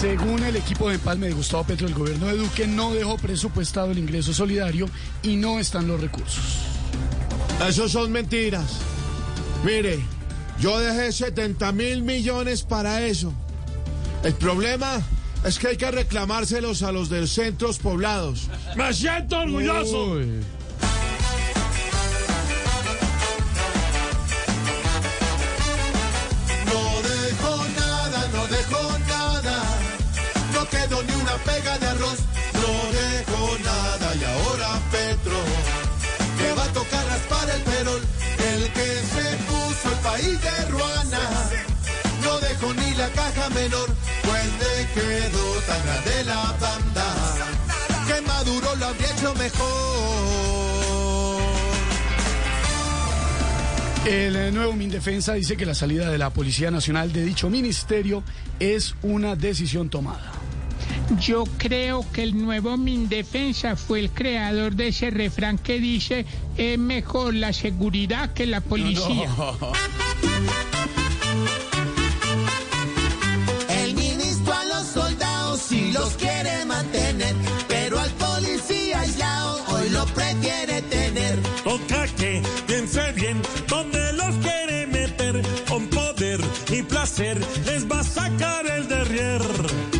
Según el equipo de empalme de Gustavo Petro, el gobierno de Duque no dejó presupuestado el ingreso solidario y no están los recursos. Eso son mentiras. Mire, yo dejé 70 mil millones para eso. El problema es que hay que reclamárselos a los de centros poblados. ¡Me siento orgulloso! Una pega de arroz. No dejo nada y ahora Petro que va a tocar raspar el perol. El que se puso el país de Ruana. No dejó ni la caja menor. Pues le quedó tan grande la banda que Maduro lo habría hecho mejor. El eh, nuevo Mindefensa dice que la salida de la Policía Nacional de dicho ministerio es una decisión tomada. Yo creo que el nuevo Mindefensa fue el creador de ese refrán que dice es mejor la seguridad que la policía. El ministro a los soldados sí los quiere mantener, pero al policía aislado hoy lo prefiere tener. Toca que piense bien dónde los quiere meter. Con poder y placer les va a sacar el derrier.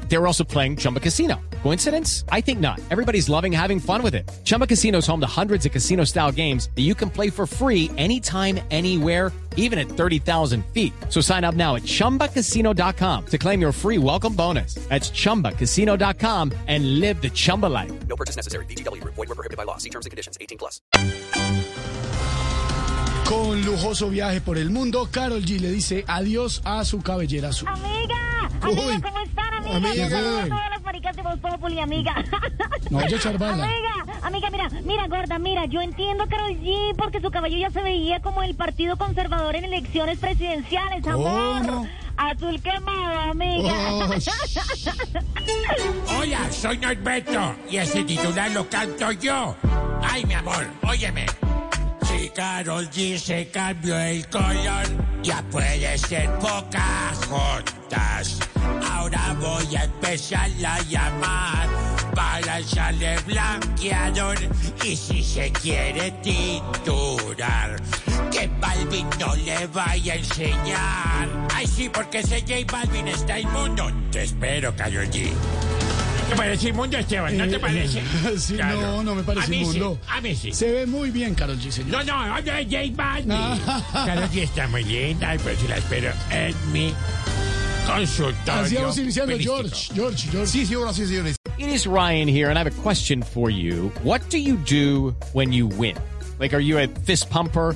They were also playing Chumba Casino. Coincidence? I think not. Everybody's loving having fun with it. Chumba Casino is home to hundreds of casino style games that you can play for free anytime, anywhere, even at 30,000 feet. So sign up now at chumbacasino.com to claim your free welcome bonus. That's chumbacasino.com and live the Chumba life. No purchase necessary. BGW. Void were prohibited by law. See terms and conditions. 18 plus. Con lujoso viaje por el mundo, Carol G le dice adiós a su cabellera azul. Amiga, amiga, ¿cómo están, amiga? Amiga. Yo saludo a todas las maricas de Voz Populi, amiga. No bala. Amiga, amiga, mira, mira, gorda, mira, yo entiendo a Karol G porque su cabello ya se veía como el partido conservador en elecciones presidenciales, amor. ¿Cómo? Azul quemado, amiga. Oh, Hola, soy Norberto y ese titular lo canto yo. Ay, mi amor, óyeme. Si Carol G se cambió el color, ya puede ser Ahora voy a empezar a llamar para echarle blanqueador. Y si se quiere titular, que Balvin no le vaya a enseñar. Ay, sí, porque ese J Balvin está inmundo. Te espero, Carol G. ¿Te parece inmundo, Esteban? ¿No te eh, parece? eh, no, no me parece a mí inmundo. Sí, a mí sí. Se ve muy bien, Carol G, señor. No, no, hablo de J Balvin. Ah. Carol G está muy linda y pues la espero en mi consultorio. Así vamos iniciando. George, George, George. Sí, sí, ahora sí, señores. It is Ryan here, and I have a question for you. What do you do when you win? Like, are you a fist pumper?